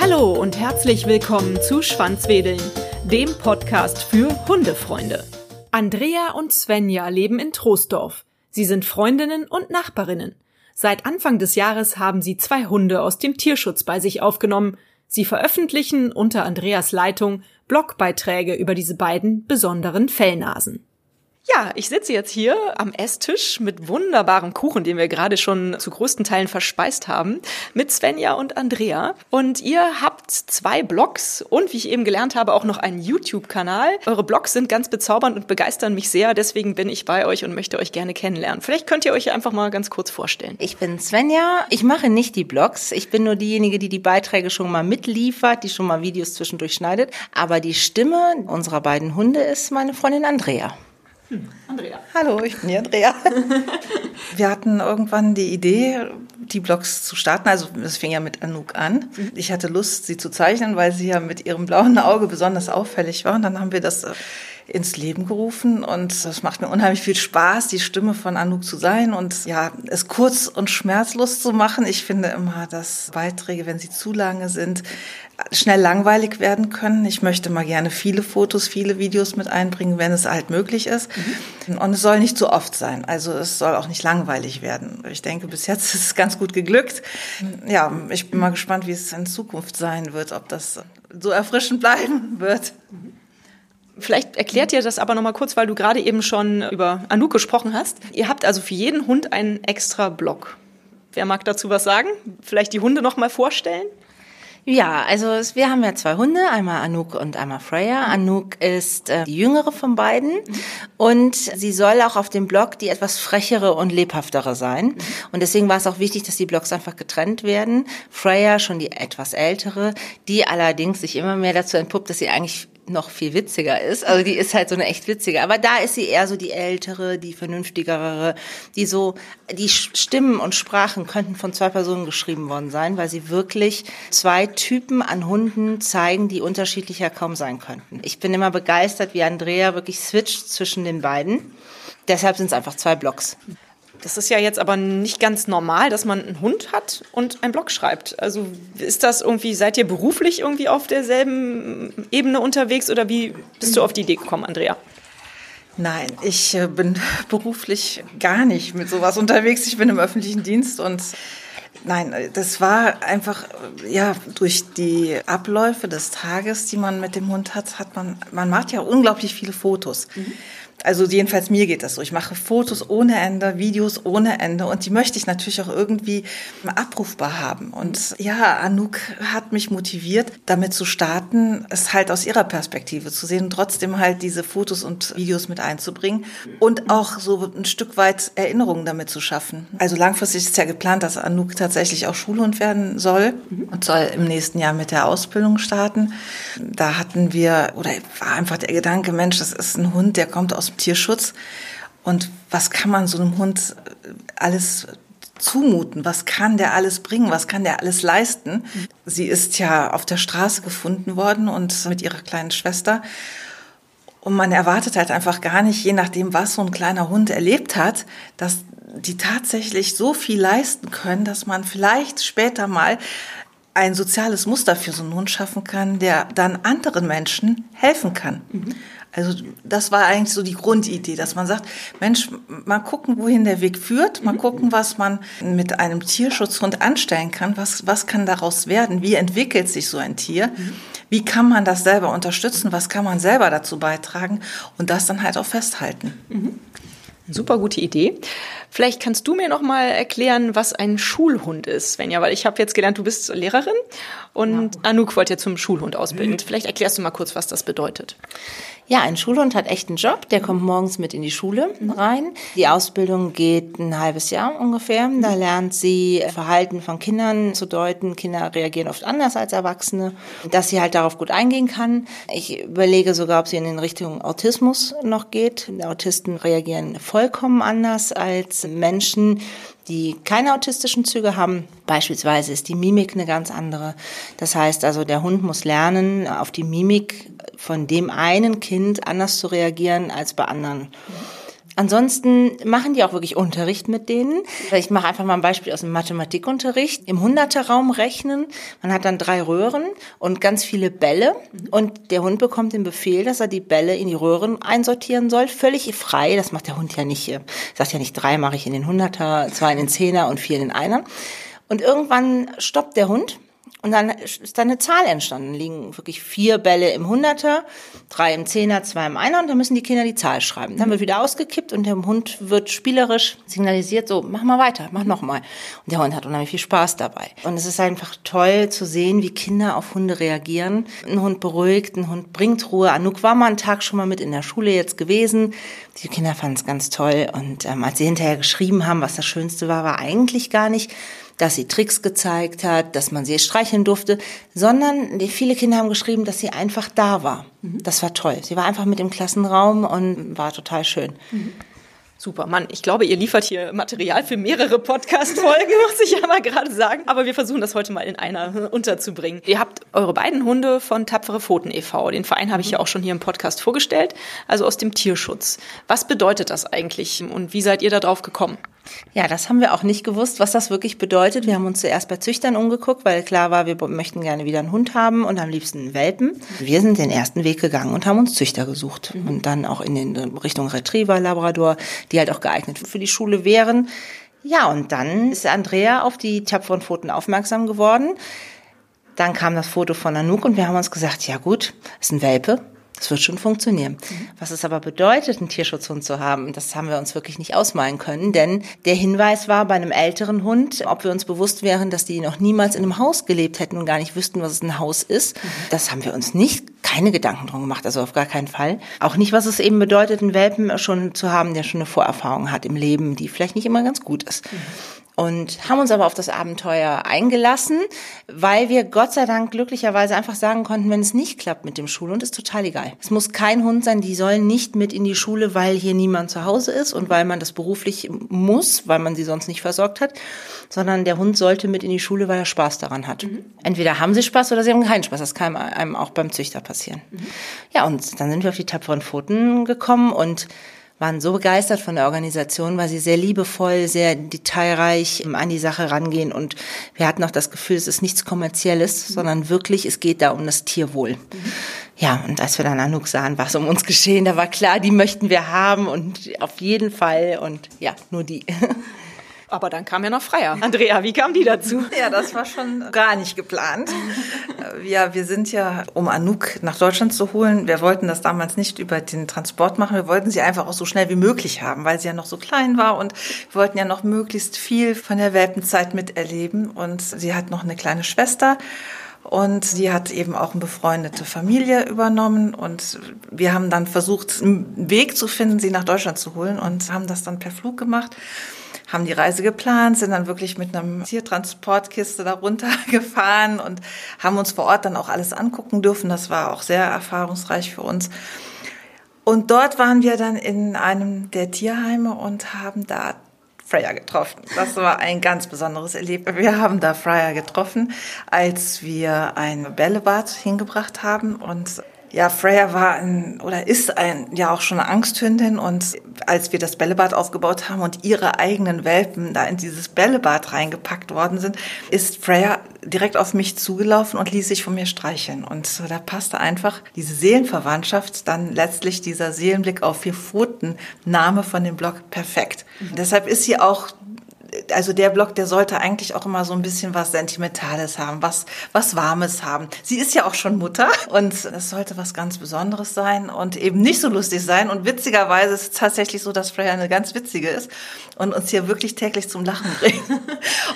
Hallo und herzlich willkommen zu Schwanzwedeln, dem Podcast für Hundefreunde. Andrea und Svenja leben in Troisdorf. Sie sind Freundinnen und Nachbarinnen. Seit Anfang des Jahres haben sie zwei Hunde aus dem Tierschutz bei sich aufgenommen. Sie veröffentlichen unter Andreas Leitung Blogbeiträge über diese beiden besonderen Fellnasen. Ja, ich sitze jetzt hier am Esstisch mit wunderbarem Kuchen, den wir gerade schon zu größten Teilen verspeist haben, mit Svenja und Andrea. Und ihr habt zwei Blogs und wie ich eben gelernt habe, auch noch einen YouTube-Kanal. Eure Blogs sind ganz bezaubernd und begeistern mich sehr. Deswegen bin ich bei euch und möchte euch gerne kennenlernen. Vielleicht könnt ihr euch einfach mal ganz kurz vorstellen. Ich bin Svenja. Ich mache nicht die Blogs. Ich bin nur diejenige, die die Beiträge schon mal mitliefert, die schon mal Videos zwischendurch schneidet. Aber die Stimme unserer beiden Hunde ist meine Freundin Andrea. Andrea. Hallo, ich bin die Andrea. Wir hatten irgendwann die Idee, die Blogs zu starten. Also es fing ja mit Anouk an. Ich hatte Lust, sie zu zeichnen, weil sie ja mit ihrem blauen Auge besonders auffällig war. Und dann haben wir das äh, ins Leben gerufen und es macht mir unheimlich viel Spaß, die Stimme von Anouk zu sein und ja, es kurz und schmerzlos zu machen. Ich finde immer, dass Beiträge, wenn sie zu lange sind, schnell langweilig werden können. Ich möchte mal gerne viele Fotos, viele Videos mit einbringen, wenn es halt möglich ist. Mhm. Und es soll nicht zu oft sein. Also es soll auch nicht langweilig werden. Ich denke, bis jetzt ist es ganz gut geglückt. Ja, ich bin mal gespannt, wie es in Zukunft sein wird, ob das so erfrischend bleiben wird. Mhm. Vielleicht erklärt ihr das aber nochmal kurz, weil du gerade eben schon über Anouk gesprochen hast. Ihr habt also für jeden Hund einen extra Block. Wer mag dazu was sagen? Vielleicht die Hunde nochmal vorstellen? Ja, also wir haben ja zwei Hunde, einmal Anouk und einmal Freya. Anouk ist äh, die jüngere von beiden und sie soll auch auf dem Blog die etwas frechere und lebhaftere sein. Und deswegen war es auch wichtig, dass die Blogs einfach getrennt werden. Freya schon die etwas ältere, die allerdings sich immer mehr dazu entpuppt, dass sie eigentlich noch viel witziger ist. Also die ist halt so eine echt witzige. Aber da ist sie eher so die ältere, die vernünftigere, die so, die Stimmen und Sprachen könnten von zwei Personen geschrieben worden sein, weil sie wirklich zwei Typen an Hunden zeigen, die unterschiedlicher kaum sein könnten. Ich bin immer begeistert, wie Andrea wirklich switcht zwischen den beiden. Deshalb sind es einfach zwei Blocks. Das ist ja jetzt aber nicht ganz normal, dass man einen Hund hat und einen Blog schreibt. Also ist das irgendwie, seid ihr beruflich irgendwie auf derselben Ebene unterwegs oder wie bist du auf die Idee gekommen, Andrea? Nein, ich äh, bin beruflich gar nicht mit sowas unterwegs. Ich bin im öffentlichen Dienst und Nein, das war einfach, ja, durch die Abläufe des Tages, die man mit dem Hund hat, hat man, man macht ja unglaublich viele Fotos. Mhm. Also jedenfalls mir geht das so. Ich mache Fotos ohne Ende, Videos ohne Ende und die möchte ich natürlich auch irgendwie abrufbar haben. Und ja, Anouk hat mich motiviert, damit zu starten, es halt aus ihrer Perspektive zu sehen und trotzdem halt diese Fotos und Videos mit einzubringen und auch so ein Stück weit Erinnerungen damit zu schaffen. Also langfristig ist ja geplant, dass Anouk tatsächlich auch Schulhund werden soll und soll im nächsten Jahr mit der Ausbildung starten. Da hatten wir, oder war einfach der Gedanke, Mensch, das ist ein Hund, der kommt aus Tierschutz. Und was kann man so einem Hund alles zumuten? Was kann der alles bringen? Was kann der alles leisten? Sie ist ja auf der Straße gefunden worden und mit ihrer kleinen Schwester. Und man erwartet halt einfach gar nicht, je nachdem, was so ein kleiner Hund erlebt hat, dass die tatsächlich so viel leisten können, dass man vielleicht später mal ein soziales Muster für so einen Hund schaffen kann, der dann anderen Menschen helfen kann. Mhm. Also das war eigentlich so die Grundidee, dass man sagt, Mensch, mal gucken, wohin der Weg führt, mal mhm. gucken, was man mit einem Tierschutzhund anstellen kann, was, was kann daraus werden, wie entwickelt sich so ein Tier, mhm. wie kann man das selber unterstützen, was kann man selber dazu beitragen und das dann halt auch festhalten. Mhm. Super gute Idee. Vielleicht kannst du mir noch mal erklären, was ein Schulhund ist, Svenja, weil ich habe jetzt gelernt, du bist Lehrerin und ja. Anouk wollte ja zum Schulhund ausbilden. Vielleicht erklärst du mal kurz, was das bedeutet. Ja, ein Schulhund hat echt einen Job. Der kommt morgens mit in die Schule rein. Die Ausbildung geht ein halbes Jahr ungefähr. Da lernt sie Verhalten von Kindern zu deuten. Kinder reagieren oft anders als Erwachsene, dass sie halt darauf gut eingehen kann. Ich überlege sogar, ob sie in den Richtung Autismus noch geht. Autisten reagieren vollkommen anders als Menschen, die keine autistischen Züge haben. Beispielsweise ist die Mimik eine ganz andere. Das heißt also, der Hund muss lernen, auf die Mimik von dem einen Kind anders zu reagieren als bei anderen. Ansonsten machen die auch wirklich Unterricht mit denen. Ich mache einfach mal ein Beispiel aus dem Mathematikunterricht. Im Hunderterraum rechnen. Man hat dann drei Röhren und ganz viele Bälle. Und der Hund bekommt den Befehl, dass er die Bälle in die Röhren einsortieren soll. Völlig frei. Das macht der Hund ja nicht. Sagt ja nicht, drei mache ich in den Hunderter, zwei in den Zehner und vier in den Einer. Und irgendwann stoppt der Hund und dann ist da eine Zahl entstanden. Liegen wirklich vier Bälle im Hunderter, drei im Zehner, zwei im Einer und dann müssen die Kinder die Zahl schreiben. Dann wird wieder ausgekippt und der Hund wird spielerisch signalisiert, so, mach mal weiter, mach noch mal. Und der Hund hat unheimlich viel Spaß dabei. Und es ist einfach toll zu sehen, wie Kinder auf Hunde reagieren. Ein Hund beruhigt, ein Hund bringt Ruhe. Anouk war mal einen Tag schon mal mit in der Schule jetzt gewesen. Die Kinder fanden es ganz toll. Und ähm, als sie hinterher geschrieben haben, was das Schönste war, war eigentlich gar nicht, dass sie Tricks gezeigt hat, dass man sie streicheln durfte, sondern die, viele Kinder haben geschrieben, dass sie einfach da war. Mhm. Das war toll. Sie war einfach mit im Klassenraum und war total schön. Mhm. Super, Mann, ich glaube, ihr liefert hier Material für mehrere Podcast-Folgen, muss ich ja mal gerade sagen. Aber wir versuchen das heute mal in einer unterzubringen. Ihr habt eure beiden Hunde von Tapfere Pfoten e.V. Den Verein habe ich ja auch schon hier im Podcast vorgestellt, also aus dem Tierschutz. Was bedeutet das eigentlich und wie seid ihr da drauf gekommen? Ja, das haben wir auch nicht gewusst, was das wirklich bedeutet. Wir haben uns zuerst bei Züchtern umgeguckt, weil klar war, wir möchten gerne wieder einen Hund haben und am liebsten einen Welpen. Wir sind den ersten Weg gegangen und haben uns Züchter gesucht mhm. und dann auch in den Richtung Retriever, Labrador, die halt auch geeignet für die Schule wären. Ja, und dann ist Andrea auf die tapferen Pfoten aufmerksam geworden. Dann kam das Foto von Anouk und wir haben uns gesagt, ja gut, ist ein Welpe, das wird schon funktionieren. Mhm. Was es aber bedeutet, einen Tierschutzhund zu haben, das haben wir uns wirklich nicht ausmalen können, denn der Hinweis war bei einem älteren Hund, ob wir uns bewusst wären, dass die noch niemals in einem Haus gelebt hätten und gar nicht wüssten, was es ein Haus ist. Mhm. Das haben wir uns nicht, keine Gedanken drum gemacht, also auf gar keinen Fall. Auch nicht, was es eben bedeutet, einen Welpen schon zu haben, der schon eine Vorerfahrung hat im Leben, die vielleicht nicht immer ganz gut ist. Mhm und haben uns aber auf das Abenteuer eingelassen, weil wir Gott sei Dank glücklicherweise einfach sagen konnten, wenn es nicht klappt mit dem Schulhund, ist total egal. Es muss kein Hund sein, die sollen nicht mit in die Schule, weil hier niemand zu Hause ist und weil man das beruflich muss, weil man sie sonst nicht versorgt hat, sondern der Hund sollte mit in die Schule, weil er Spaß daran hat. Mhm. Entweder haben sie Spaß oder sie haben keinen Spaß. Das kann einem auch beim Züchter passieren. Mhm. Ja, und dann sind wir auf die tapferen Pfoten gekommen und waren so begeistert von der Organisation, weil sie sehr liebevoll, sehr detailreich an die Sache rangehen und wir hatten auch das Gefühl, es ist nichts Kommerzielles, mhm. sondern wirklich, es geht da um das Tierwohl. Mhm. Ja, und als wir dann Anouk sahen, war es um uns geschehen, da war klar, die möchten wir haben und auf jeden Fall und ja, nur die. Aber dann kam ja noch Freier. Andrea, wie kam die dazu? Ja, das war schon gar nicht geplant. Ja, wir sind ja, um Anouk nach Deutschland zu holen, wir wollten das damals nicht über den Transport machen. Wir wollten sie einfach auch so schnell wie möglich haben, weil sie ja noch so klein war und wir wollten ja noch möglichst viel von der Welpenzeit miterleben. Und sie hat noch eine kleine Schwester. Und sie hat eben auch eine befreundete Familie übernommen. Und wir haben dann versucht, einen Weg zu finden, sie nach Deutschland zu holen und haben das dann per Flug gemacht haben die Reise geplant, sind dann wirklich mit einem Tiertransportkiste da runtergefahren und haben uns vor Ort dann auch alles angucken dürfen. Das war auch sehr erfahrungsreich für uns. Und dort waren wir dann in einem der Tierheime und haben da Freya getroffen. Das war ein ganz besonderes Erlebnis. Wir haben da Freya getroffen, als wir ein Bällebad hingebracht haben und ja, Freya war ein, oder ist ein, ja auch schon eine Angsthündin und als wir das Bällebad aufgebaut haben und ihre eigenen Welpen da in dieses Bällebad reingepackt worden sind, ist Freya direkt auf mich zugelaufen und ließ sich von mir streicheln. Und da passte einfach diese Seelenverwandtschaft, dann letztlich dieser Seelenblick auf vier Pfoten Name von dem Blog perfekt. Mhm. Deshalb ist sie auch also der Blog, der sollte eigentlich auch immer so ein bisschen was Sentimentales haben, was, was Warmes haben. Sie ist ja auch schon Mutter und es sollte was ganz Besonderes sein und eben nicht so lustig sein. Und witzigerweise ist es tatsächlich so, dass Freya eine ganz witzige ist und uns hier wirklich täglich zum Lachen bringt.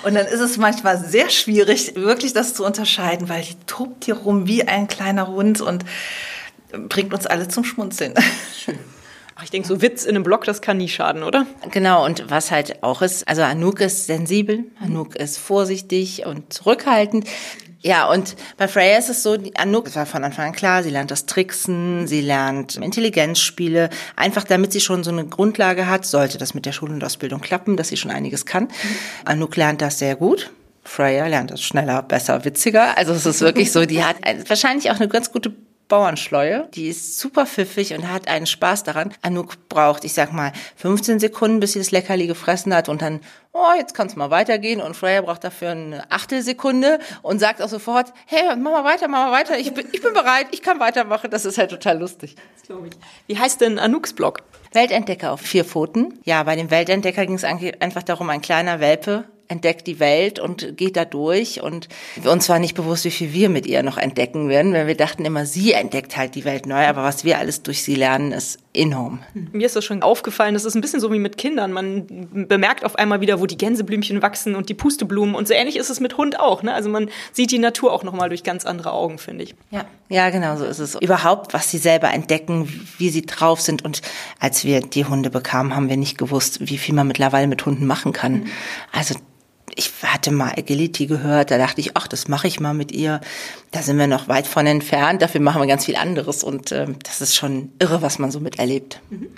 Und dann ist es manchmal sehr schwierig, wirklich das zu unterscheiden, weil die tobt hier rum wie ein kleiner Hund und bringt uns alle zum Schmunzeln. Schön. Ach, ich denke, so Witz in einem Blog, das kann nie schaden, oder? Genau, und was halt auch ist, also Anouk ist sensibel, Anouk ist vorsichtig und zurückhaltend. Ja, und bei Freya ist es so, Anouk war von Anfang an klar, sie lernt das Tricksen, sie lernt Intelligenzspiele, einfach damit sie schon so eine Grundlage hat, sollte das mit der Schul- und Ausbildung klappen, dass sie schon einiges kann. Anouk lernt das sehr gut. Freya lernt das schneller, besser, witziger. Also es ist wirklich so, die hat wahrscheinlich auch eine ganz gute Bauernschleue. Die ist super pfiffig und hat einen Spaß daran. Anouk braucht, ich sag mal, 15 Sekunden, bis sie das Leckerli gefressen hat und dann, oh, jetzt kann es mal weitergehen. Und Freya braucht dafür eine Achtelsekunde und sagt auch sofort, hey, mach mal weiter, mach mal weiter. Ich bin, ich bin bereit, ich kann weitermachen. Das ist halt total lustig. Das glaube ich. Wie heißt denn Anouks Blog? Weltentdecker auf vier Pfoten. Ja, bei dem Weltentdecker ging es einfach darum, ein kleiner Welpe entdeckt die Welt und geht da durch und uns war nicht bewusst, wie viel wir mit ihr noch entdecken werden, weil wir dachten immer, sie entdeckt halt die Welt neu, aber was wir alles durch sie lernen, ist enorm. Mir ist das schon aufgefallen, das ist ein bisschen so wie mit Kindern. Man bemerkt auf einmal wieder, wo die Gänseblümchen wachsen und die Pusteblumen und so ähnlich ist es mit Hund auch. Ne? Also man sieht die Natur auch nochmal durch ganz andere Augen, finde ich. Ja, ja, genau so ist es. Überhaupt, was sie selber entdecken, wie sie drauf sind und als wir die Hunde bekamen, haben wir nicht gewusst, wie viel man mittlerweile mit Hunden machen kann. Mhm. Also ich hatte mal Agility gehört, da dachte ich, ach, das mache ich mal mit ihr. Da sind wir noch weit von entfernt, dafür machen wir ganz viel anderes und äh, das ist schon irre, was man so miterlebt. Mhm.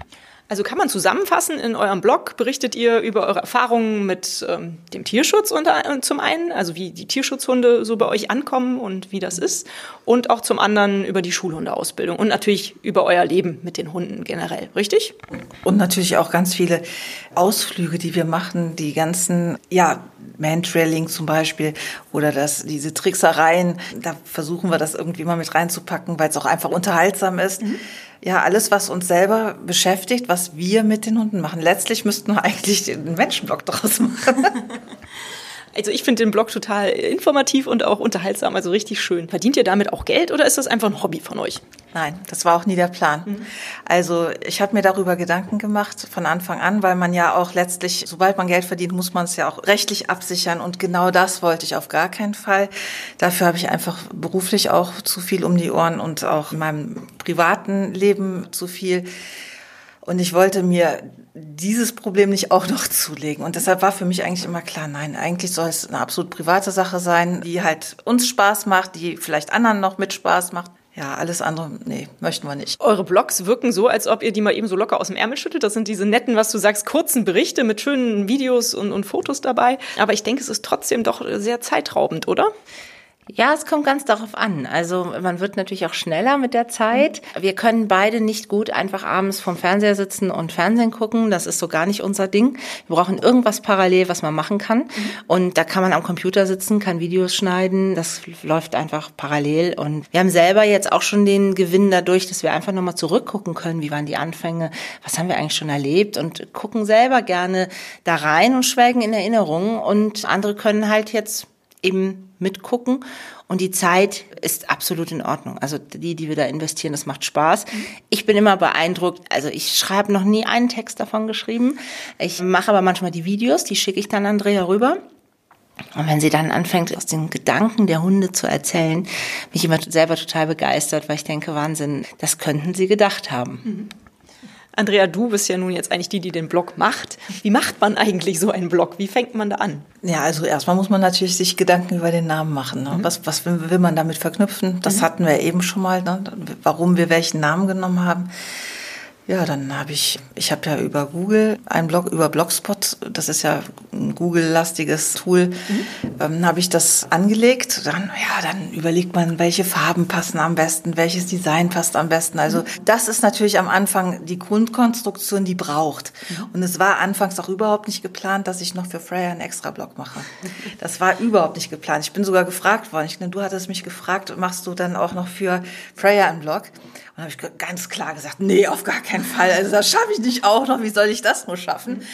Also kann man zusammenfassen, in eurem Blog berichtet ihr über eure Erfahrungen mit ähm, dem Tierschutz unter, äh, zum einen, also wie die Tierschutzhunde so bei euch ankommen und wie das ist, und auch zum anderen über die Schulhundeausbildung und natürlich über euer Leben mit den Hunden generell, richtig? Und natürlich auch ganz viele Ausflüge, die wir machen, die ganzen, ja, Mantrailing zum Beispiel oder das, diese Tricksereien, da versuchen wir das irgendwie mal mit reinzupacken, weil es auch einfach unterhaltsam ist. Mhm ja, alles, was uns selber beschäftigt, was wir mit den Hunden machen. Letztlich müssten wir eigentlich einen Menschenblock draus machen. Also ich finde den Blog total informativ und auch unterhaltsam, also richtig schön. Verdient ihr damit auch Geld oder ist das einfach ein Hobby von euch? Nein, das war auch nie der Plan. Mhm. Also ich habe mir darüber Gedanken gemacht von Anfang an, weil man ja auch letztlich, sobald man Geld verdient, muss man es ja auch rechtlich absichern und genau das wollte ich auf gar keinen Fall. Dafür habe ich einfach beruflich auch zu viel um die Ohren und auch in meinem privaten Leben zu viel. Und ich wollte mir dieses Problem nicht auch noch zulegen. Und deshalb war für mich eigentlich immer klar, nein, eigentlich soll es eine absolut private Sache sein, die halt uns Spaß macht, die vielleicht anderen noch mit Spaß macht. Ja, alles andere, nee, möchten wir nicht. Eure Blogs wirken so, als ob ihr die mal eben so locker aus dem Ärmel schüttelt. Das sind diese netten, was du sagst, kurzen Berichte mit schönen Videos und, und Fotos dabei. Aber ich denke, es ist trotzdem doch sehr zeitraubend, oder? Ja, es kommt ganz darauf an. Also man wird natürlich auch schneller mit der Zeit. Wir können beide nicht gut einfach abends vom Fernseher sitzen und Fernsehen gucken. Das ist so gar nicht unser Ding. Wir brauchen irgendwas parallel, was man machen kann. Mhm. Und da kann man am Computer sitzen, kann Videos schneiden. Das läuft einfach parallel. Und wir haben selber jetzt auch schon den Gewinn dadurch, dass wir einfach nochmal zurückgucken können. Wie waren die Anfänge? Was haben wir eigentlich schon erlebt? Und gucken selber gerne da rein und schwelgen in Erinnerungen. Und andere können halt jetzt eben mitgucken. Und die Zeit ist absolut in Ordnung. Also die, die wir da investieren, das macht Spaß. Ich bin immer beeindruckt. Also ich schreibe noch nie einen Text davon geschrieben. Ich mache aber manchmal die Videos, die schicke ich dann Andrea rüber. Und wenn sie dann anfängt, aus den Gedanken der Hunde zu erzählen, bin ich immer selber total begeistert, weil ich denke, Wahnsinn, das könnten sie gedacht haben. Mhm. Andrea, du bist ja nun jetzt eigentlich die, die den Blog macht. Wie macht man eigentlich so einen Blog? Wie fängt man da an? Ja, also erstmal muss man natürlich sich Gedanken über den Namen machen. Ne? Mhm. Was, was will, will, man damit verknüpfen? Das mhm. hatten wir eben schon mal, ne? warum wir welchen Namen genommen haben. Ja, dann habe ich, ich habe ja über Google einen Blog, über Blogspot, das ist ja ein Google-lastiges Tool, mhm. ähm, habe ich das angelegt. Dann, ja, dann überlegt man, welche Farben passen am besten, welches Design passt am besten. Also mhm. das ist natürlich am Anfang die Grundkonstruktion, die braucht. Mhm. Und es war anfangs auch überhaupt nicht geplant, dass ich noch für Freya einen extra Blog mache. Das war überhaupt nicht geplant. Ich bin sogar gefragt worden. Ich, du hattest mich gefragt, machst du dann auch noch für Freya einen Blog? Und habe ich ganz klar gesagt, nee, auf gar keinen Fall. Also das schaffe ich nicht auch noch. Wie soll ich das nur schaffen?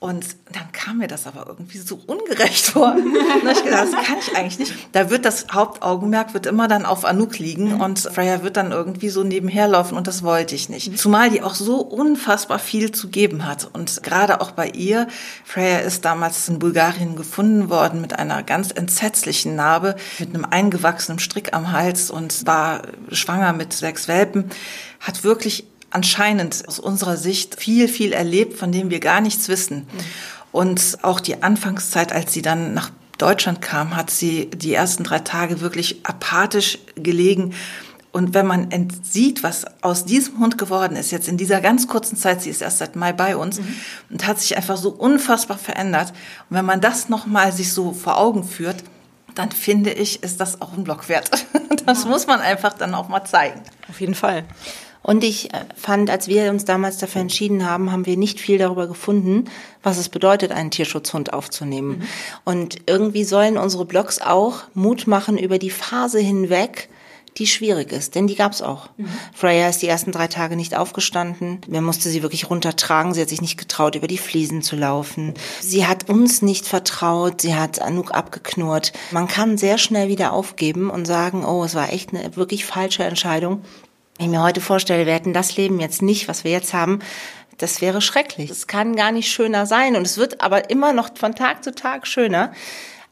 Und dann kam mir das aber irgendwie so ungerecht vor. Und da ich gedacht, das kann ich eigentlich nicht. Da wird das Hauptaugenmerk wird immer dann auf Anouk liegen mhm. und Freya wird dann irgendwie so nebenher laufen und das wollte ich nicht. Zumal die auch so unfassbar viel zu geben hat. Und gerade auch bei ihr, Freya ist damals in Bulgarien gefunden worden mit einer ganz entsetzlichen Narbe, mit einem eingewachsenen Strick am Hals und war schwanger mit sechs Welpen, hat wirklich anscheinend aus unserer Sicht viel, viel erlebt, von dem wir gar nichts wissen. Und auch die Anfangszeit, als sie dann nach Deutschland kam, hat sie die ersten drei Tage wirklich apathisch gelegen. Und wenn man sieht, was aus diesem Hund geworden ist, jetzt in dieser ganz kurzen Zeit, sie ist erst seit Mai bei uns mhm. und hat sich einfach so unfassbar verändert. Und wenn man das nochmal sich so vor Augen führt, dann finde ich, ist das auch ein Blog wert. Das muss man einfach dann auch mal zeigen. Auf jeden Fall. Und ich fand, als wir uns damals dafür entschieden haben, haben wir nicht viel darüber gefunden, was es bedeutet, einen Tierschutzhund aufzunehmen. Mhm. Und irgendwie sollen unsere Blogs auch Mut machen über die Phase hinweg, die schwierig ist, denn die gab's auch. Mhm. Freya ist die ersten drei Tage nicht aufgestanden. Man musste sie wirklich runtertragen. Sie hat sich nicht getraut, über die Fliesen zu laufen. Sie hat uns nicht vertraut. Sie hat Anouk abgeknurrt. Man kann sehr schnell wieder aufgeben und sagen, oh, es war echt eine wirklich falsche Entscheidung. Wenn ich mir heute vorstelle, wir hätten das Leben jetzt nicht, was wir jetzt haben, das wäre schrecklich. Es kann gar nicht schöner sein und es wird aber immer noch von Tag zu Tag schöner.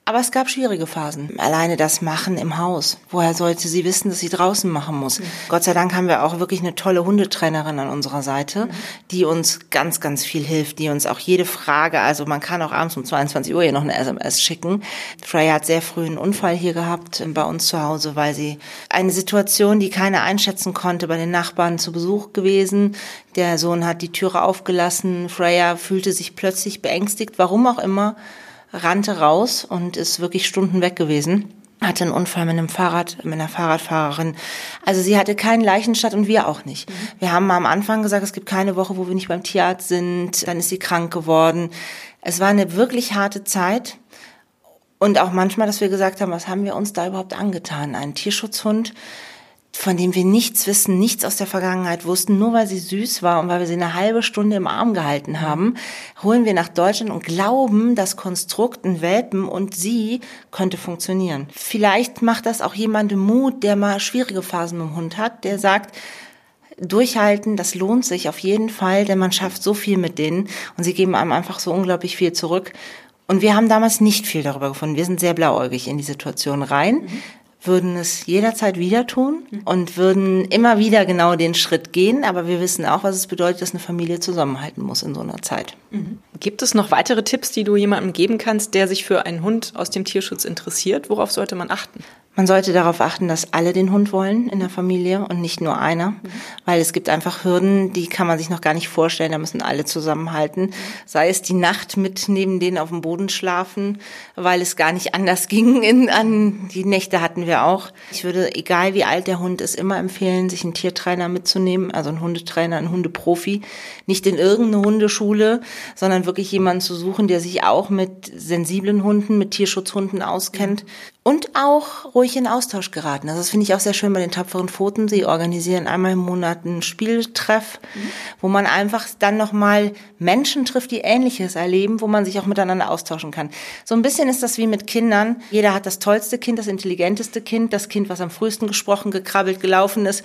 Aber es gab schwierige Phasen. Alleine das Machen im Haus. Woher sollte sie wissen, dass sie draußen machen muss? Mhm. Gott sei Dank haben wir auch wirklich eine tolle Hundetrainerin an unserer Seite, mhm. die uns ganz, ganz viel hilft, die uns auch jede Frage, also man kann auch abends um 22 Uhr hier noch eine SMS schicken. Freya hat sehr früh einen Unfall hier gehabt bei uns zu Hause, weil sie eine Situation, die keiner einschätzen konnte, bei den Nachbarn zu Besuch gewesen. Der Sohn hat die Türe aufgelassen. Freya fühlte sich plötzlich beängstigt, warum auch immer rannte raus und ist wirklich Stunden weg gewesen hatte einen Unfall mit einem Fahrrad, mit einer Fahrradfahrerin. Also sie hatte keinen Leichenstadt und wir auch nicht. Mhm. Wir haben am Anfang gesagt, es gibt keine Woche, wo wir nicht beim Tierarzt sind. Dann ist sie krank geworden. Es war eine wirklich harte Zeit. Und auch manchmal, dass wir gesagt haben, was haben wir uns da überhaupt angetan? Ein Tierschutzhund, von dem wir nichts wissen, nichts aus der Vergangenheit wussten, nur weil sie süß war und weil wir sie eine halbe Stunde im Arm gehalten haben, holen wir nach Deutschland und glauben, das Konstrukt, ein Welpen und sie könnte funktionieren. Vielleicht macht das auch jemandem Mut, der mal schwierige Phasen dem Hund hat, der sagt, durchhalten, das lohnt sich auf jeden Fall, denn man schafft so viel mit denen und sie geben einem einfach so unglaublich viel zurück. Und wir haben damals nicht viel darüber gefunden. Wir sind sehr blauäugig in die Situation rein. Mhm würden es jederzeit wieder tun und würden immer wieder genau den Schritt gehen. Aber wir wissen auch, was es bedeutet, dass eine Familie zusammenhalten muss in so einer Zeit. Mhm. Gibt es noch weitere Tipps, die du jemandem geben kannst, der sich für einen Hund aus dem Tierschutz interessiert? Worauf sollte man achten? Man sollte darauf achten, dass alle den Hund wollen in der Familie und nicht nur einer, weil es gibt einfach Hürden, die kann man sich noch gar nicht vorstellen, da müssen alle zusammenhalten. Sei es die Nacht mit neben denen auf dem Boden schlafen, weil es gar nicht anders ging. In, an die Nächte hatten wir auch. Ich würde, egal wie alt der Hund ist, immer empfehlen, sich einen Tiertrainer mitzunehmen, also einen Hundetrainer, einen Hundeprofi. Nicht in irgendeine Hundeschule, sondern wirklich jemanden zu suchen, der sich auch mit sensiblen Hunden, mit Tierschutzhunden auskennt und auch ruhig in Austausch geraten. Also das finde ich auch sehr schön bei den tapferen Pfoten. Sie organisieren einmal im Monat einen Spieltreff, mhm. wo man einfach dann nochmal Menschen trifft, die Ähnliches erleben, wo man sich auch miteinander austauschen kann. So ein bisschen ist das wie mit Kindern. Jeder hat das tollste Kind, das intelligenteste Kind, das Kind, was am frühesten gesprochen, gekrabbelt, gelaufen ist.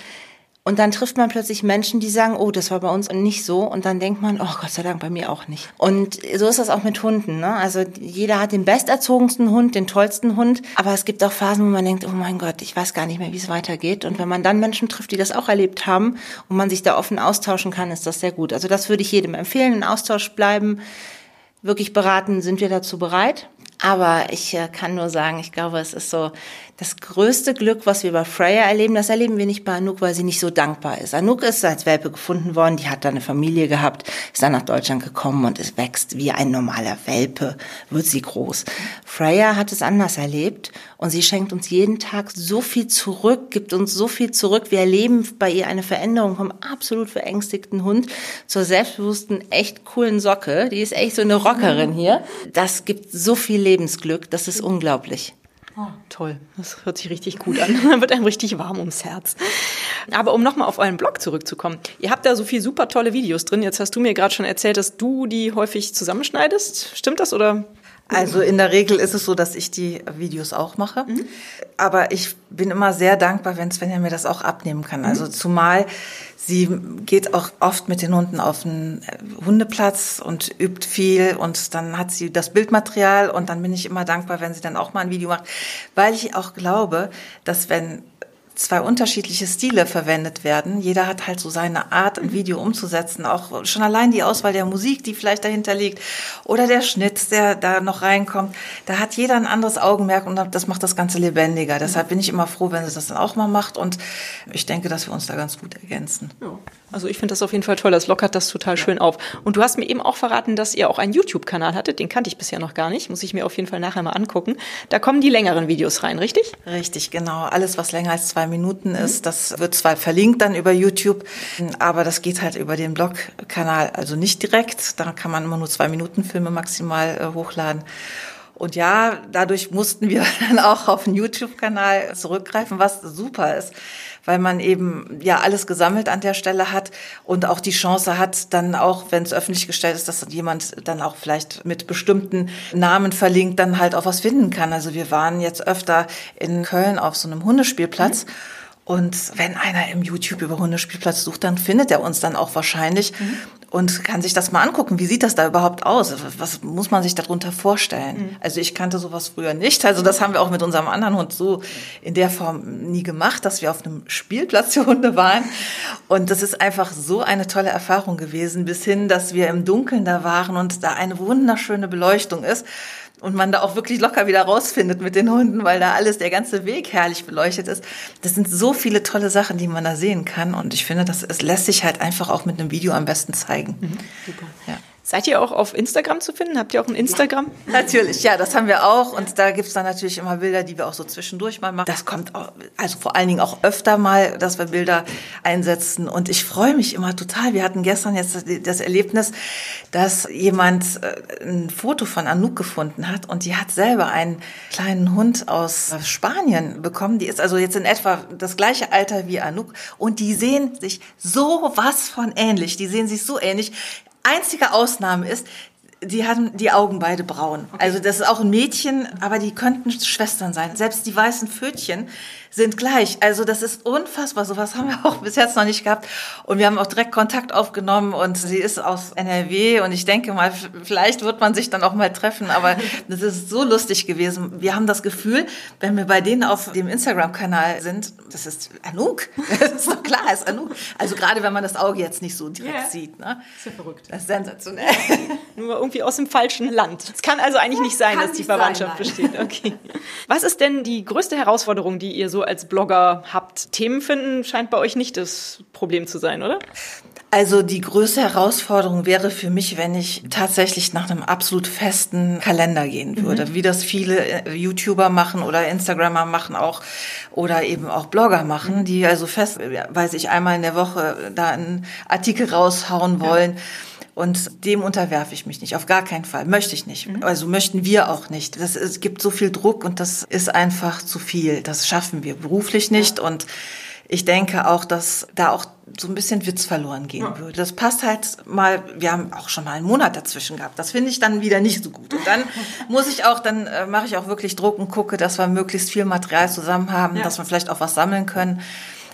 Und dann trifft man plötzlich Menschen, die sagen, oh, das war bei uns nicht so. Und dann denkt man, oh Gott sei Dank, bei mir auch nicht. Und so ist das auch mit Hunden. Ne? Also jeder hat den besterzogensten Hund, den tollsten Hund. Aber es gibt auch Phasen, wo man denkt, oh mein Gott, ich weiß gar nicht mehr, wie es weitergeht. Und wenn man dann Menschen trifft, die das auch erlebt haben und man sich da offen austauschen kann, ist das sehr gut. Also das würde ich jedem empfehlen, in Austausch bleiben. Wirklich beraten, sind wir dazu bereit? Aber ich äh, kann nur sagen, ich glaube, es ist so das größte Glück, was wir bei Freya erleben, das erleben wir nicht bei Anouk, weil sie nicht so dankbar ist. Anouk ist als Welpe gefunden worden, die hat da eine Familie gehabt, ist dann nach Deutschland gekommen und es wächst wie ein normaler Welpe, wird sie groß. Freya hat es anders erlebt und sie schenkt uns jeden Tag so viel zurück, gibt uns so viel zurück. Wir erleben bei ihr eine Veränderung vom absolut verängstigten Hund zur selbstbewussten, echt coolen Socke. Die ist echt so eine Rockerin hier. Das gibt so viel Lebensglück, das ist unglaublich. Oh, toll, das hört sich richtig gut an. Man wird einem richtig warm ums Herz. Aber um nochmal auf euren Blog zurückzukommen. Ihr habt da so viel super tolle Videos drin. Jetzt hast du mir gerade schon erzählt, dass du die häufig zusammenschneidest. Stimmt das oder? Also in der Regel ist es so, dass ich die Videos auch mache. Mhm. Aber ich bin immer sehr dankbar, wenn Svenja mir das auch abnehmen kann. Also mhm. zumal sie geht auch oft mit den Hunden auf den Hundeplatz und übt viel und dann hat sie das Bildmaterial und dann bin ich immer dankbar, wenn sie dann auch mal ein Video macht, weil ich auch glaube, dass wenn zwei unterschiedliche Stile verwendet werden. Jeder hat halt so seine Art, ein Video umzusetzen. Auch schon allein die Auswahl der Musik, die vielleicht dahinter liegt, oder der Schnitt, der da noch reinkommt. Da hat jeder ein anderes Augenmerk und das macht das Ganze lebendiger. Deshalb bin ich immer froh, wenn sie das dann auch mal macht. Und ich denke, dass wir uns da ganz gut ergänzen. Ja. Also ich finde das auf jeden Fall toll. Das lockert das total schön auf. Und du hast mir eben auch verraten, dass ihr auch einen YouTube-Kanal hattet. Den kannte ich bisher noch gar nicht. Muss ich mir auf jeden Fall nachher mal angucken. Da kommen die längeren Videos rein, richtig? Richtig, genau. Alles, was länger als zwei Minuten mhm. ist, das wird zwar verlinkt dann über YouTube, aber das geht halt über den Blog-Kanal, also nicht direkt. Da kann man immer nur zwei Minuten Filme maximal äh, hochladen. Und ja, dadurch mussten wir dann auch auf den YouTube-Kanal zurückgreifen, was super ist weil man eben ja alles gesammelt an der Stelle hat und auch die Chance hat, dann auch, wenn es öffentlich gestellt ist, dass jemand dann auch vielleicht mit bestimmten Namen verlinkt, dann halt auch was finden kann. Also wir waren jetzt öfter in Köln auf so einem Hundespielplatz. Mhm. Und wenn einer im YouTube über Hundespielplatz sucht, dann findet er uns dann auch wahrscheinlich. Mhm und kann sich das mal angucken. Wie sieht das da überhaupt aus? Was muss man sich darunter vorstellen? Mhm. Also ich kannte sowas früher nicht. Also das haben wir auch mit unserem anderen Hund so in der Form nie gemacht, dass wir auf einem Spielplatz für Hunde waren. Und das ist einfach so eine tolle Erfahrung gewesen, bis hin, dass wir im Dunkeln da waren und da eine wunderschöne Beleuchtung ist und man da auch wirklich locker wieder rausfindet mit den Hunden, weil da alles, der ganze Weg herrlich beleuchtet ist. Das sind so viele tolle Sachen, die man da sehen kann. Und ich finde, das, es lässt sich halt einfach auch mit einem Video am besten zeigen. Mhm, super. Ja. Seid ihr auch auf Instagram zu finden? Habt ihr auch ein Instagram? Ja, natürlich, ja, das haben wir auch. Und da gibt's dann natürlich immer Bilder, die wir auch so zwischendurch mal machen. Das kommt auch, also vor allen Dingen auch öfter mal, dass wir Bilder einsetzen. Und ich freue mich immer total. Wir hatten gestern jetzt das Erlebnis, dass jemand äh, ein Foto von Anouk gefunden hat und die hat selber einen kleinen Hund aus Spanien bekommen. Die ist also jetzt in etwa das gleiche Alter wie Anouk und die sehen sich so was von ähnlich. Die sehen sich so ähnlich. Einzige Ausnahme ist, die haben die Augen beide braun. Okay. Also das ist auch ein Mädchen, aber die könnten Schwestern sein. Selbst die weißen Pfötchen sind gleich. Also das ist unfassbar. Sowas haben wir auch bis jetzt noch nicht gehabt. Und wir haben auch direkt Kontakt aufgenommen und sie ist aus NRW und ich denke mal, vielleicht wird man sich dann auch mal treffen. Aber das ist so lustig gewesen. Wir haben das Gefühl, wenn wir bei denen auf dem Instagram-Kanal sind, das ist Anouk. Das ist doch klar, ist Anouk. Also gerade wenn man das Auge jetzt nicht so direkt yeah. sieht. Ne? Das ist ja verrückt. Das ist sensationell. Nur irgendwie aus dem falschen Land. Es kann also eigentlich nicht sein, dass die Verwandtschaft sein, besteht. Okay. Was ist denn die größte Herausforderung, die ihr so als Blogger habt. Themen finden scheint bei euch nicht das Problem zu sein, oder? Also die größte Herausforderung wäre für mich, wenn ich tatsächlich nach einem absolut festen Kalender gehen würde, mhm. wie das viele äh, YouTuber machen oder Instagrammer machen auch oder eben auch Blogger machen, mhm. die also fest, weiß ich, einmal in der Woche da einen Artikel raushauen wollen. Ja. Und dem unterwerfe ich mich nicht, auf gar keinen Fall. Möchte ich nicht. Mhm. Also möchten wir auch nicht. Das, es gibt so viel Druck und das ist einfach zu viel. Das schaffen wir beruflich nicht. Ja. Und ich denke auch, dass da auch so ein bisschen Witz verloren gehen ja. würde. Das passt halt mal, wir haben auch schon mal einen Monat dazwischen gehabt. Das finde ich dann wieder nicht so gut. Und dann muss ich auch, dann äh, mache ich auch wirklich Druck und gucke, dass wir möglichst viel Material zusammen haben, ja. dass wir vielleicht auch was sammeln können.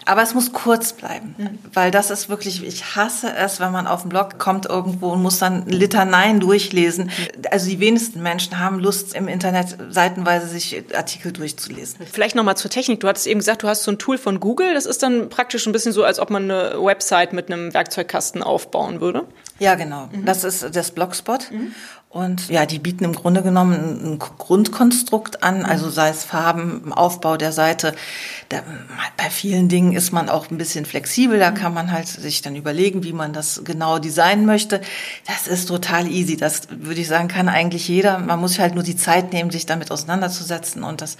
Aber es muss kurz bleiben, mhm. weil das ist wirklich, ich hasse es, wenn man auf den Blog kommt irgendwo und muss dann Litaneien durchlesen. Also die wenigsten Menschen haben Lust, im Internet seitenweise sich Artikel durchzulesen. Vielleicht nochmal zur Technik. Du hattest eben gesagt, du hast so ein Tool von Google. Das ist dann praktisch ein bisschen so, als ob man eine Website mit einem Werkzeugkasten aufbauen würde. Ja, genau. Mhm. Das ist das Blogspot. Mhm. Und ja, die bieten im Grunde genommen ein Grundkonstrukt an, also sei es Farben, Aufbau der Seite. Da, bei vielen Dingen ist man auch ein bisschen flexibel, da kann man halt sich dann überlegen, wie man das genau designen möchte. Das ist total easy. Das würde ich sagen, kann eigentlich jeder. Man muss halt nur die Zeit nehmen, sich damit auseinanderzusetzen und das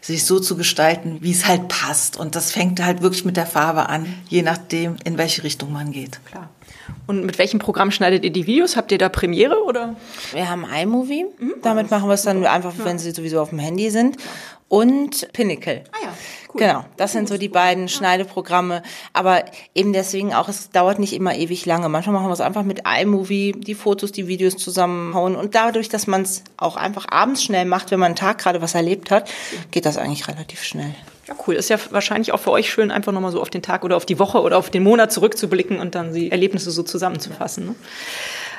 sich so zu gestalten, wie es halt passt. Und das fängt halt wirklich mit der Farbe an, je nachdem, in welche Richtung man geht. Klar. Und mit welchem Programm schneidet ihr die Videos? Habt ihr da Premiere oder? Wir haben iMovie. Mhm. Damit machen wir es dann einfach, wenn sie sowieso auf dem Handy sind. Und Pinnacle. Ah ja. Cool. Genau, das sind so die beiden Schneideprogramme. Aber eben deswegen auch, es dauert nicht immer ewig lange. Manchmal machen wir es einfach mit iMovie, die Fotos, die Videos zusammenhauen. Und dadurch, dass man es auch einfach abends schnell macht, wenn man einen Tag gerade was erlebt hat, geht das eigentlich relativ schnell. Ja, cool. Ist ja wahrscheinlich auch für euch schön, einfach nochmal so auf den Tag oder auf die Woche oder auf den Monat zurückzublicken und dann die Erlebnisse so zusammenzufassen. Ne?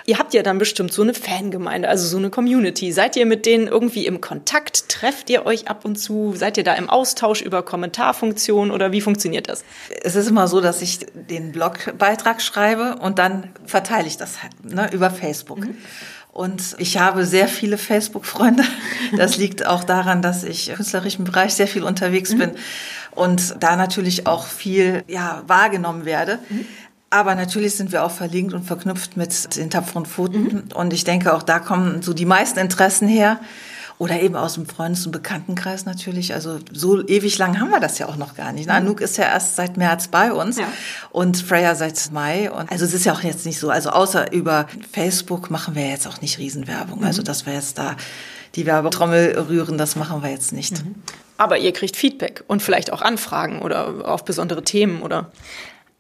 Ihr habt ja dann bestimmt so eine Fangemeinde, also so eine Community. Seid ihr mit denen irgendwie im Kontakt? Trefft ihr euch ab und zu? Seid ihr da im Austausch über Kommentarfunktionen oder wie funktioniert das? Es ist immer so, dass ich den Blogbeitrag schreibe und dann verteile ich das halt, ne, über Facebook. Mhm. Und ich habe sehr viele Facebook-Freunde. Das liegt auch daran, dass ich im künstlerischen Bereich sehr viel unterwegs mhm. bin und da natürlich auch viel ja, wahrgenommen werde. Mhm. Aber natürlich sind wir auch verlinkt und verknüpft mit den tapferen Pfoten. Mhm. Und ich denke, auch da kommen so die meisten Interessen her. Oder eben aus dem Freundes- und Bekanntenkreis natürlich. Also so ewig lang haben wir das ja auch noch gar nicht. Mhm. Anouk ist ja erst seit März bei uns ja. und Freya seit Mai. Und also es ist ja auch jetzt nicht so. Also außer über Facebook machen wir jetzt auch nicht Riesenwerbung. Also mhm. Also dass wir jetzt da die Werbetrommel rühren, das machen wir jetzt nicht. Mhm. Aber ihr kriegt Feedback und vielleicht auch Anfragen oder auf besondere Themen oder?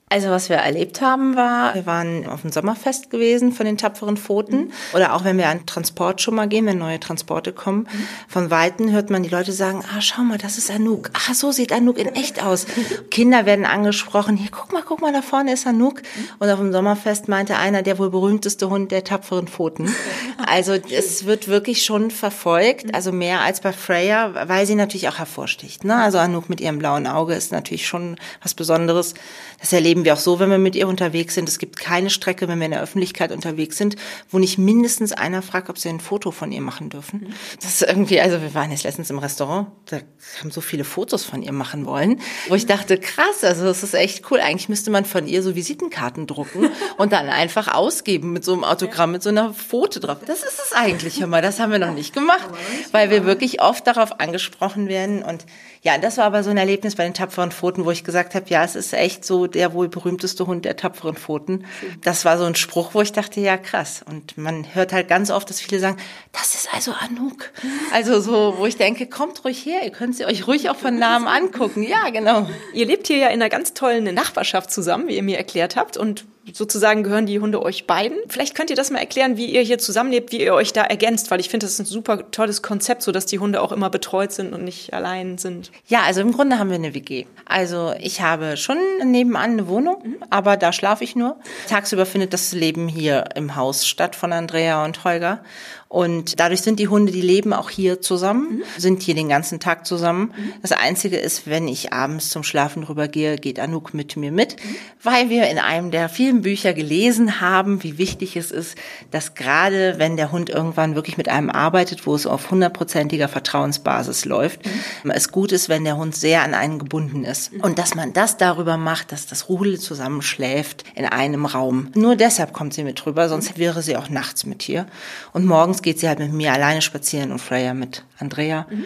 Also was wir erlebt haben war, wir waren auf dem Sommerfest gewesen von den tapferen Pfoten. Mhm. Oder auch wenn wir an Transport schon mal gehen, wenn neue Transporte kommen. Mhm. Von Weitem hört man die Leute sagen, ah, schau mal, das ist Anouk. Ah, so sieht Anouk in echt aus. Kinder werden angesprochen, hier, guck mal, guck mal, da vorne ist Anouk. Mhm. Und auf dem Sommerfest meinte einer, der wohl berühmteste Hund der tapferen Pfoten. Also es wird wirklich schon verfolgt, also mehr als bei Freya, weil sie natürlich auch hervorsticht. Ne? Also Anouk mit ihrem blauen Auge ist natürlich schon was Besonderes. Das erleben wir auch so, wenn wir mit ihr unterwegs sind. Es gibt keine Strecke, wenn wir in der Öffentlichkeit unterwegs sind, wo nicht mindestens einer fragt, ob sie ein Foto von ihr machen dürfen. Mhm. Das ist irgendwie, also wir waren jetzt letztens im Restaurant, da haben so viele Fotos von ihr machen wollen, wo ich dachte, krass, also das ist echt cool. Eigentlich müsste man von ihr so Visitenkarten drucken und dann einfach ausgeben mit so einem Autogramm, mit so einer Foto drauf. Das ist es eigentlich immer. Das haben wir noch nicht gemacht, weil wir wirklich oft darauf angesprochen werden und ja, das war aber so ein Erlebnis bei den tapferen Pfoten, wo ich gesagt habe, ja, es ist echt so der wohl berühmteste Hund der tapferen Pfoten. Das war so ein Spruch, wo ich dachte, ja, krass. Und man hört halt ganz oft, dass viele sagen, das ist also Anouk. Also so, wo ich denke, kommt ruhig her, ihr könnt sie euch ruhig auch von Namen angucken. Ja, genau. Ihr lebt hier ja in einer ganz tollen Nachbarschaft zusammen, wie ihr mir erklärt habt. Und sozusagen gehören die Hunde euch beiden. Vielleicht könnt ihr das mal erklären, wie ihr hier zusammenlebt, wie ihr euch da ergänzt, weil ich finde, das ist ein super tolles Konzept, so dass die Hunde auch immer betreut sind und nicht allein sind. Ja, also im Grunde haben wir eine WG. Also ich habe schon nebenan eine Wohnung, mhm. aber da schlafe ich nur. Tagsüber findet das Leben hier im Haus statt von Andrea und Holger. Und dadurch sind die Hunde, die leben auch hier zusammen, mhm. sind hier den ganzen Tag zusammen. Mhm. Das Einzige ist, wenn ich abends zum Schlafen rübergehe, geht Anouk mit mir mit, mhm. weil wir in einem der vielen Bücher gelesen haben, wie wichtig es ist, dass gerade wenn der Hund irgendwann wirklich mit einem arbeitet, wo es auf hundertprozentiger Vertrauensbasis läuft, mhm. es gut ist, wenn der Hund sehr an einen gebunden ist. Mhm. Und dass man das darüber macht, dass das Rudel zusammenschläft in einem Raum. Nur deshalb kommt sie mit rüber, sonst wäre sie auch nachts mit hier. Und morgens morgens geht sie halt mit mir alleine spazieren und Freya mit Andrea. Mhm.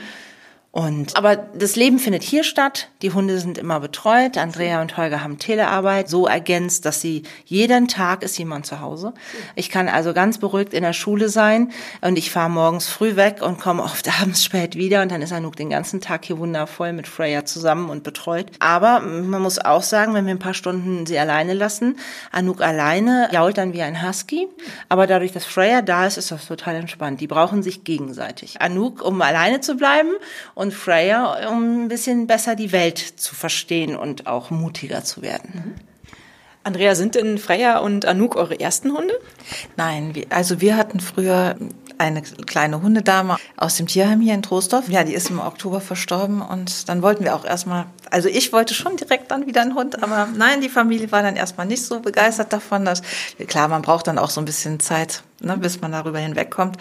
Und, aber das Leben findet hier statt. Die Hunde sind immer betreut. Andrea und Holger haben Telearbeit so ergänzt, dass sie jeden Tag ist jemand zu Hause. Ich kann also ganz beruhigt in der Schule sein und ich fahre morgens früh weg und komme oft abends spät wieder und dann ist Anouk den ganzen Tag hier wundervoll mit Freya zusammen und betreut. Aber man muss auch sagen, wenn wir ein paar Stunden sie alleine lassen, Anouk alleine jault dann wie ein Husky. Aber dadurch, dass Freya da ist, ist das total entspannt. Die brauchen sich gegenseitig. Anouk, um alleine zu bleiben und Freya, um ein bisschen besser die Welt zu verstehen und auch mutiger zu werden. Andrea, sind denn Freya und Anouk eure ersten Hunde? Nein, also wir hatten früher eine kleine Hundedame aus dem Tierheim hier in Troisdorf. Ja, die ist im Oktober verstorben und dann wollten wir auch erstmal, also ich wollte schon direkt dann wieder einen Hund, aber nein, die Familie war dann erstmal nicht so begeistert davon. Dass, klar, man braucht dann auch so ein bisschen Zeit, ne, bis man darüber hinwegkommt.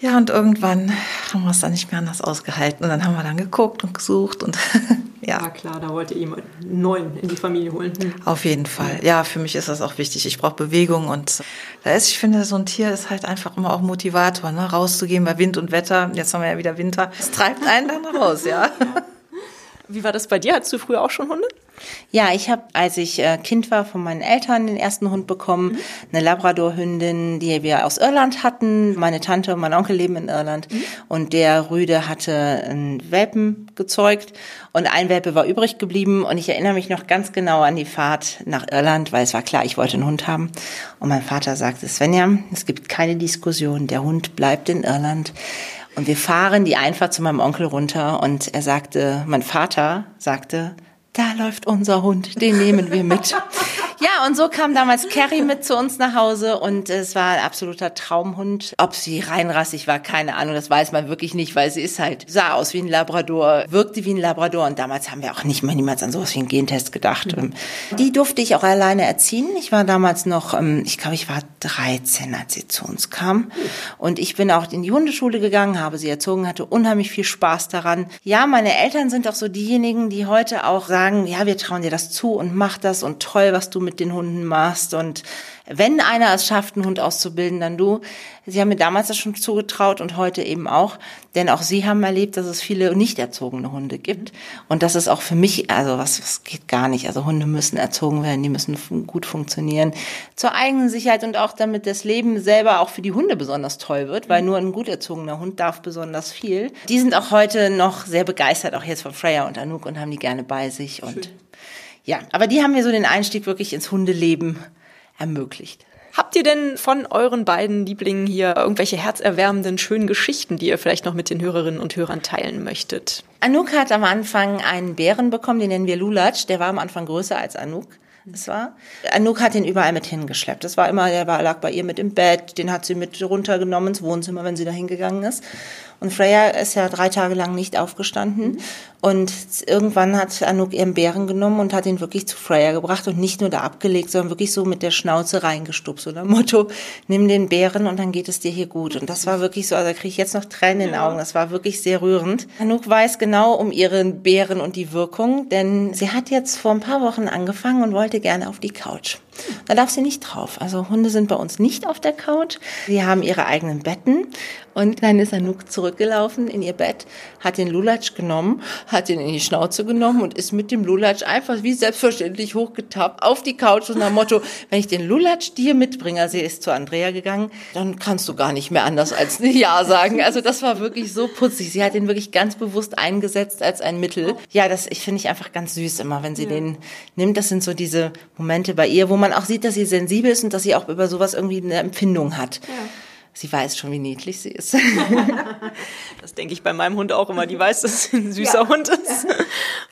Ja, und irgendwann haben wir es dann nicht mehr anders ausgehalten. Und dann haben wir dann geguckt und gesucht und ja. Ja, klar, da wollte ihr jemand neuen in die Familie holen. Hm. Auf jeden Fall. Ja, für mich ist das auch wichtig. Ich brauche Bewegung und da ist, ich finde, so ein Tier ist halt einfach immer auch Motivator, ne? rauszugehen bei Wind und Wetter. Jetzt haben wir ja wieder Winter. Es treibt einen dann raus, ja. Wie war das bei dir? Hattest du früher auch schon Hunde? Ja, ich habe, als ich äh, Kind war, von meinen Eltern den ersten Hund bekommen. Mhm. Eine Labrador-Hündin, die wir aus Irland hatten. Meine Tante und mein Onkel leben in Irland. Mhm. Und der Rüde hatte einen Welpen gezeugt. Und ein Welpe war übrig geblieben. Und ich erinnere mich noch ganz genau an die Fahrt nach Irland, weil es war klar, ich wollte einen Hund haben. Und mein Vater sagte, Svenja, es gibt keine Diskussion. Der Hund bleibt in Irland. Und wir fahren die Einfahrt zu meinem Onkel runter und er sagte, mein Vater sagte, da läuft unser Hund, den nehmen wir mit. Ja, und so kam damals Carrie mit zu uns nach Hause und es war ein absoluter Traumhund. Ob sie reinrassig war, keine Ahnung, das weiß man wirklich nicht, weil sie ist halt, sah aus wie ein Labrador, wirkte wie ein Labrador und damals haben wir auch nicht mehr niemals an sowas wie einen Gentest gedacht. Mhm. Die durfte ich auch alleine erziehen. Ich war damals noch, ähm, ich glaube, ich war 13, als sie zu uns kam. Und ich bin auch in die Hundeschule gegangen, habe sie erzogen, hatte unheimlich viel Spaß daran. Ja, meine Eltern sind auch so diejenigen, die heute auch sagen, ja, wir trauen dir das zu und mach das und toll, was du mit den Hunden machst und wenn einer es schafft, einen Hund auszubilden, dann du. Sie haben mir damals das schon zugetraut und heute eben auch, denn auch Sie haben erlebt, dass es viele nicht erzogene Hunde gibt und das ist auch für mich, also was, was geht gar nicht. Also Hunde müssen erzogen werden, die müssen gut funktionieren zur eigenen Sicherheit und auch damit das Leben selber auch für die Hunde besonders toll wird, weil nur ein gut erzogener Hund darf besonders viel. Die sind auch heute noch sehr begeistert, auch jetzt von Freya und Anouk und haben die gerne bei sich und Schön. ja, aber die haben mir so den Einstieg wirklich ins Hundeleben ermöglicht. Habt ihr denn von euren beiden Lieblingen hier irgendwelche herzerwärmenden, schönen Geschichten, die ihr vielleicht noch mit den Hörerinnen und Hörern teilen möchtet? Anouk hat am Anfang einen Bären bekommen, den nennen wir Lulatsch. Der war am Anfang größer als Anouk. Das war. Anouk hat ihn überall mit hingeschleppt. Das war immer, der war, lag bei ihr mit im Bett, den hat sie mit runtergenommen ins Wohnzimmer, wenn sie da hingegangen ist. Und Freya ist ja drei Tage lang nicht aufgestanden. Und irgendwann hat Anouk ihren Bären genommen und hat ihn wirklich zu Freya gebracht und nicht nur da abgelegt, sondern wirklich so mit der Schnauze reingestupst. So nach Motto, nimm den Bären und dann geht es dir hier gut. Und das war wirklich so, also da kriege ich jetzt noch Tränen in den Augen. Das war wirklich sehr rührend. Anouk weiß genau um ihren Bären und die Wirkung, denn sie hat jetzt vor ein paar Wochen angefangen und wollte gerne auf die Couch. Da darf sie nicht drauf. Also Hunde sind bei uns nicht auf der Couch. Sie haben ihre eigenen Betten. Und dann ist Anouk zurückgelaufen in ihr Bett, hat den Lulatsch genommen, hat ihn in die Schnauze genommen und ist mit dem Lulatsch einfach wie selbstverständlich hochgetappt auf die Couch und nach Motto, wenn ich den Lulatsch dir mitbringe, sie ist zu Andrea gegangen, dann kannst du gar nicht mehr anders als Ja sagen. Also das war wirklich so putzig. Sie hat ihn wirklich ganz bewusst eingesetzt als ein Mittel. Ja, das ich finde ich einfach ganz süß immer, wenn sie ja. den nimmt. Das sind so diese Momente bei ihr, wo man auch sieht, dass sie sensibel ist und dass sie auch über sowas irgendwie eine Empfindung hat. Ja. Sie weiß schon, wie niedlich sie ist. das denke ich bei meinem Hund auch immer. Die weiß, dass sie ein süßer ja. Hund ist.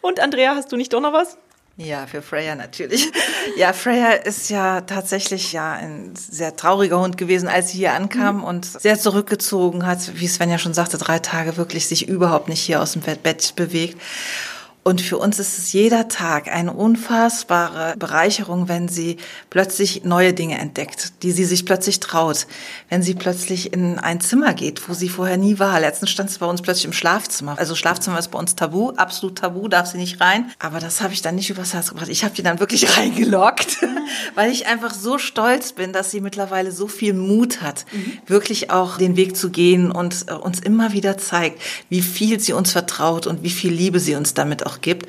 Und Andrea, hast du nicht doch noch was? Ja, für Freya natürlich. Ja, Freya ist ja tatsächlich ja ein sehr trauriger Hund gewesen, als sie hier ankam mhm. und sehr zurückgezogen hat, wie Sven ja schon sagte, drei Tage wirklich sich überhaupt nicht hier aus dem Bett bewegt. Und für uns ist es jeder Tag eine unfassbare Bereicherung, wenn sie plötzlich neue Dinge entdeckt, die sie sich plötzlich traut. Wenn sie plötzlich in ein Zimmer geht, wo sie vorher nie war. Letztens stand sie bei uns plötzlich im Schlafzimmer. Also Schlafzimmer ist bei uns tabu, absolut tabu, darf sie nicht rein. Aber das habe ich dann nicht übers Herz gebracht. Ich habe die dann wirklich reingelockt, weil ich einfach so stolz bin, dass sie mittlerweile so viel Mut hat, mhm. wirklich auch den Weg zu gehen und äh, uns immer wieder zeigt, wie viel sie uns vertraut und wie viel Liebe sie uns damit auch auch gibt.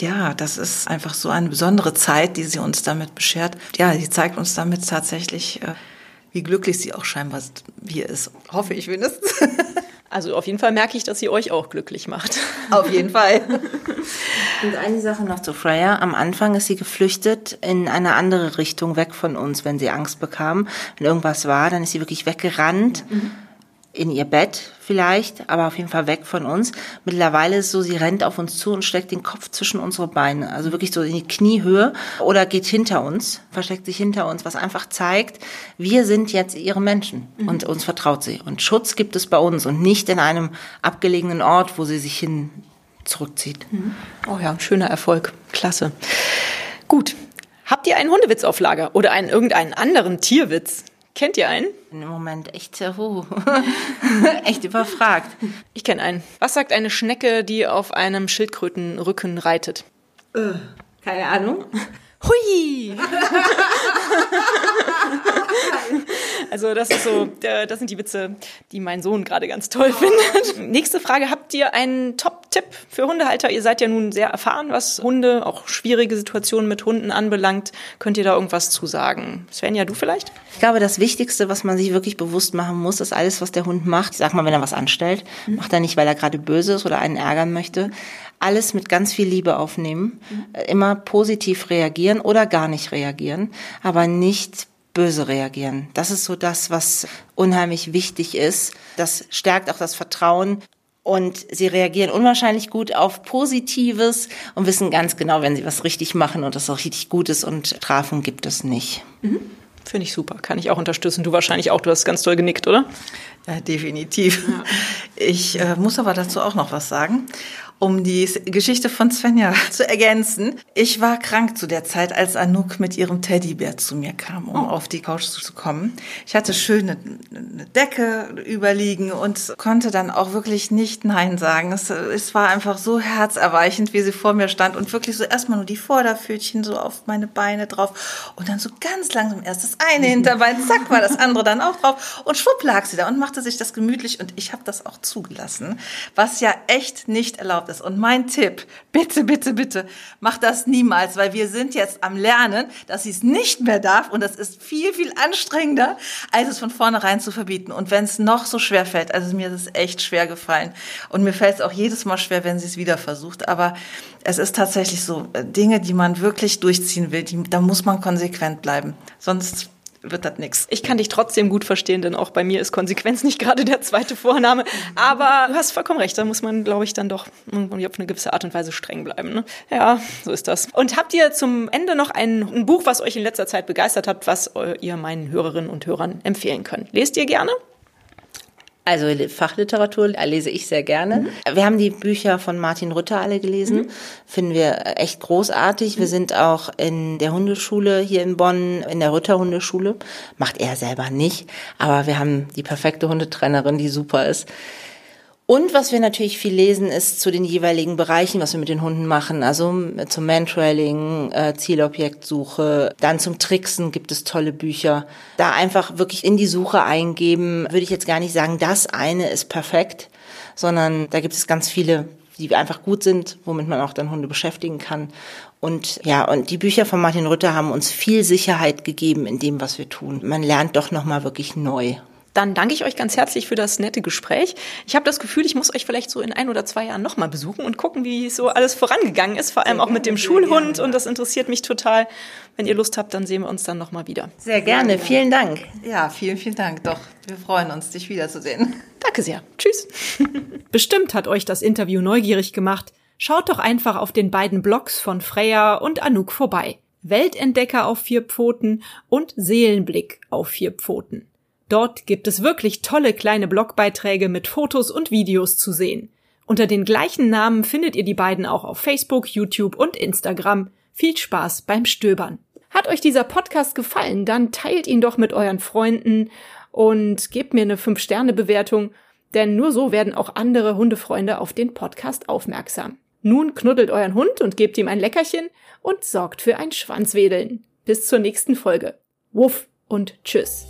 Ja, das ist einfach so eine besondere Zeit, die sie uns damit beschert. Ja, sie zeigt uns damit tatsächlich, äh, wie glücklich sie auch scheinbar hier ist. Hoffe ich wenigstens. Also auf jeden Fall merke ich, dass sie euch auch glücklich macht. Auf jeden Fall. Und eine Sache noch zu Freya. Am Anfang ist sie geflüchtet in eine andere Richtung weg von uns, wenn sie Angst bekam. Wenn irgendwas war, dann ist sie wirklich weggerannt. Mhm in ihr Bett vielleicht, aber auf jeden Fall weg von uns. Mittlerweile ist es so, sie rennt auf uns zu und steckt den Kopf zwischen unsere Beine, also wirklich so in die Kniehöhe oder geht hinter uns, versteckt sich hinter uns, was einfach zeigt, wir sind jetzt ihre Menschen mhm. und uns vertraut sie. Und Schutz gibt es bei uns und nicht in einem abgelegenen Ort, wo sie sich hin zurückzieht. Mhm. Oh ja, schöner Erfolg. Klasse. Gut. Habt ihr einen Hundewitz auf Lager oder einen irgendeinen anderen Tierwitz? Kennt ihr einen? Im Moment echt, uh, echt überfragt. Ich kenne einen. Was sagt eine Schnecke, die auf einem Schildkrötenrücken reitet? Äh, keine Ahnung. Hui! also das ist so, das sind die Witze, die mein Sohn gerade ganz toll findet. Nächste Frage, habt ihr einen Top-Tipp für Hundehalter? Ihr seid ja nun sehr erfahren, was Hunde, auch schwierige Situationen mit Hunden anbelangt. Könnt ihr da irgendwas zu sagen? Svenja, du vielleicht? Ich glaube, das Wichtigste, was man sich wirklich bewusst machen muss, ist alles, was der Hund macht. Ich sag mal, wenn er was anstellt, mhm. macht er nicht, weil er gerade böse ist oder einen ärgern möchte. Alles mit ganz viel Liebe aufnehmen, mhm. immer positiv reagieren oder gar nicht reagieren, aber nicht böse reagieren. Das ist so das, was unheimlich wichtig ist. Das stärkt auch das Vertrauen Und sie reagieren unwahrscheinlich gut auf Positives und wissen ganz genau, wenn sie was richtig machen und das auch richtig gut ist und Strafen gibt es nicht. Mhm. Finde ich super, kann ich auch unterstützen. Du wahrscheinlich auch, du hast ganz toll genickt, oder? Ja, definitiv. Ja. Ich äh, muss aber dazu auch noch was sagen um die Geschichte von Svenja zu ergänzen. Ich war krank zu der Zeit, als Anouk mit ihrem Teddybär zu mir kam, um oh. auf die Couch zu kommen. Ich hatte schöne eine Decke überliegen und konnte dann auch wirklich nicht Nein sagen. Es, es war einfach so herzerweichend, wie sie vor mir stand und wirklich so erstmal nur die Vorderpfötchen so auf meine Beine drauf und dann so ganz langsam erst das eine Hinterbein, zack, war das andere dann auch drauf und schwupp lag sie da und machte sich das gemütlich und ich habe das auch zugelassen, was ja echt nicht erlaubt erlaubt ist. Und mein Tipp, bitte, bitte, bitte, mach das niemals, weil wir sind jetzt am Lernen, dass sie es nicht mehr darf und das ist viel, viel anstrengender, als es von vornherein zu verbieten. Und wenn es noch so schwer fällt, also mir ist es echt schwer gefallen und mir fällt es auch jedes Mal schwer, wenn sie es wieder versucht, aber es ist tatsächlich so, äh, Dinge, die man wirklich durchziehen will, die, da muss man konsequent bleiben. Sonst wird das nichts. Ich kann dich trotzdem gut verstehen, denn auch bei mir ist Konsequenz nicht gerade der zweite Vorname. Aber du hast vollkommen recht, da muss man, glaube ich, dann doch irgendwie auf eine gewisse Art und Weise streng bleiben. Ne? Ja, so ist das. Und habt ihr zum Ende noch ein, ein Buch, was euch in letzter Zeit begeistert habt, was ihr meinen Hörerinnen und Hörern empfehlen könnt? Lest ihr gerne? Also Fachliteratur lese ich sehr gerne. Mhm. Wir haben die Bücher von Martin Rütter alle gelesen. Mhm. Finden wir echt großartig. Mhm. Wir sind auch in der Hundeschule hier in Bonn, in der Rütter Hundeschule. Macht er selber nicht. Aber wir haben die perfekte Hundetrainerin, die super ist. Und was wir natürlich viel lesen, ist zu den jeweiligen Bereichen, was wir mit den Hunden machen. Also äh, zum Mantrailing, äh, Zielobjektsuche, dann zum Tricksen gibt es tolle Bücher. Da einfach wirklich in die Suche eingeben, würde ich jetzt gar nicht sagen, das eine ist perfekt, sondern da gibt es ganz viele, die einfach gut sind, womit man auch dann Hunde beschäftigen kann. Und ja, und die Bücher von Martin Rütter haben uns viel Sicherheit gegeben in dem, was wir tun. Man lernt doch nochmal wirklich neu dann danke ich euch ganz herzlich für das nette Gespräch. Ich habe das Gefühl, ich muss euch vielleicht so in ein oder zwei Jahren nochmal besuchen und gucken, wie so alles vorangegangen ist, vor allem auch mit dem Schulhund. Und das interessiert mich total. Wenn ihr Lust habt, dann sehen wir uns dann nochmal wieder. Sehr gerne. Vielen Dank. Ja, vielen, vielen Dank. Doch, wir freuen uns, dich wiederzusehen. Danke sehr. Tschüss. Bestimmt hat euch das Interview neugierig gemacht. Schaut doch einfach auf den beiden Blogs von Freya und Anouk vorbei. Weltentdecker auf vier Pfoten und Seelenblick auf vier Pfoten. Dort gibt es wirklich tolle kleine Blogbeiträge mit Fotos und Videos zu sehen. Unter den gleichen Namen findet ihr die beiden auch auf Facebook, YouTube und Instagram. Viel Spaß beim Stöbern. Hat euch dieser Podcast gefallen, dann teilt ihn doch mit euren Freunden und gebt mir eine 5-Sterne-Bewertung, denn nur so werden auch andere Hundefreunde auf den Podcast aufmerksam. Nun knuddelt euren Hund und gebt ihm ein Leckerchen und sorgt für ein Schwanzwedeln. Bis zur nächsten Folge. Wuff und tschüss.